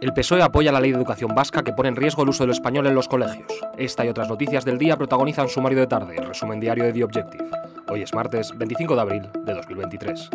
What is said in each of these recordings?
El PSOE apoya la ley de educación vasca que pone en riesgo el uso del español en los colegios. Esta y otras noticias del día protagonizan Sumario de Tarde, el resumen diario de The Objective. Hoy es martes 25 de abril de 2023.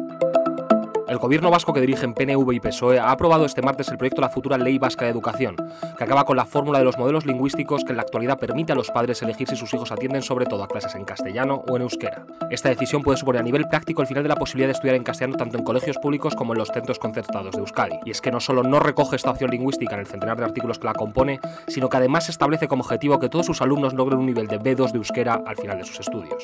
El gobierno vasco que dirigen PNV y PSOE ha aprobado este martes el proyecto de la futura Ley Vasca de Educación, que acaba con la fórmula de los modelos lingüísticos que en la actualidad permite a los padres elegir si sus hijos atienden sobre todo a clases en castellano o en euskera. Esta decisión puede suponer a nivel práctico el final de la posibilidad de estudiar en castellano tanto en colegios públicos como en los centros concertados de Euskadi. Y es que no solo no recoge esta opción lingüística en el centenar de artículos que la compone, sino que además establece como objetivo que todos sus alumnos logren un nivel de B2 de euskera al final de sus estudios.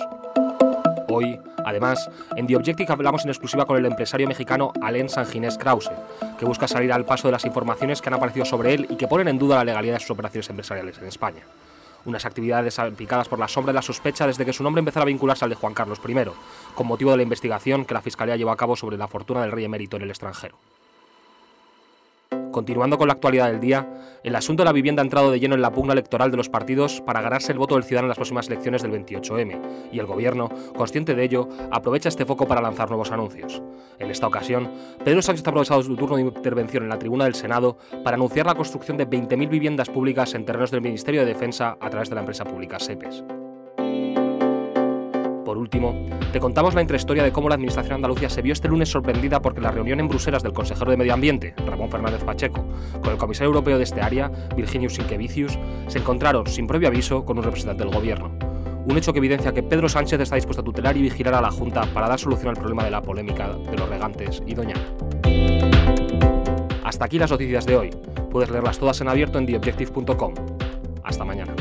Hoy, además, en The Objective hablamos en exclusiva con el empresario mexicano Alain Sanginés Krause, que busca salir al paso de las informaciones que han aparecido sobre él y que ponen en duda la legalidad de sus operaciones empresariales en España. Unas actividades salpicadas por la sombra de la sospecha desde que su nombre empezara a vincularse al de Juan Carlos I, con motivo de la investigación que la Fiscalía llevó a cabo sobre la fortuna del rey emérito en el extranjero. Continuando con la actualidad del día, el asunto de la vivienda ha entrado de lleno en la pugna electoral de los partidos para ganarse el voto del ciudadano en las próximas elecciones del 28M, y el gobierno, consciente de ello, aprovecha este foco para lanzar nuevos anuncios. En esta ocasión, Pedro Sánchez ha aprovechado su turno de intervención en la tribuna del Senado para anunciar la construcción de 20.000 viviendas públicas en terrenos del Ministerio de Defensa a través de la empresa pública SEPES. Por último, te contamos la intrahistoria de cómo la Administración andalucía se vio este lunes sorprendida porque la reunión en Bruselas del consejero de Medio Ambiente, Ramón Fernández Pacheco, con el comisario europeo de este área, Virginius Sinkevicius, se encontraron sin previo aviso con un representante del gobierno. Un hecho que evidencia que Pedro Sánchez está dispuesto a tutelar y vigilar a la Junta para dar solución al problema de la polémica de los regantes y Doñana. Hasta aquí las noticias de hoy. Puedes leerlas todas en abierto en theobjective.com. Hasta mañana.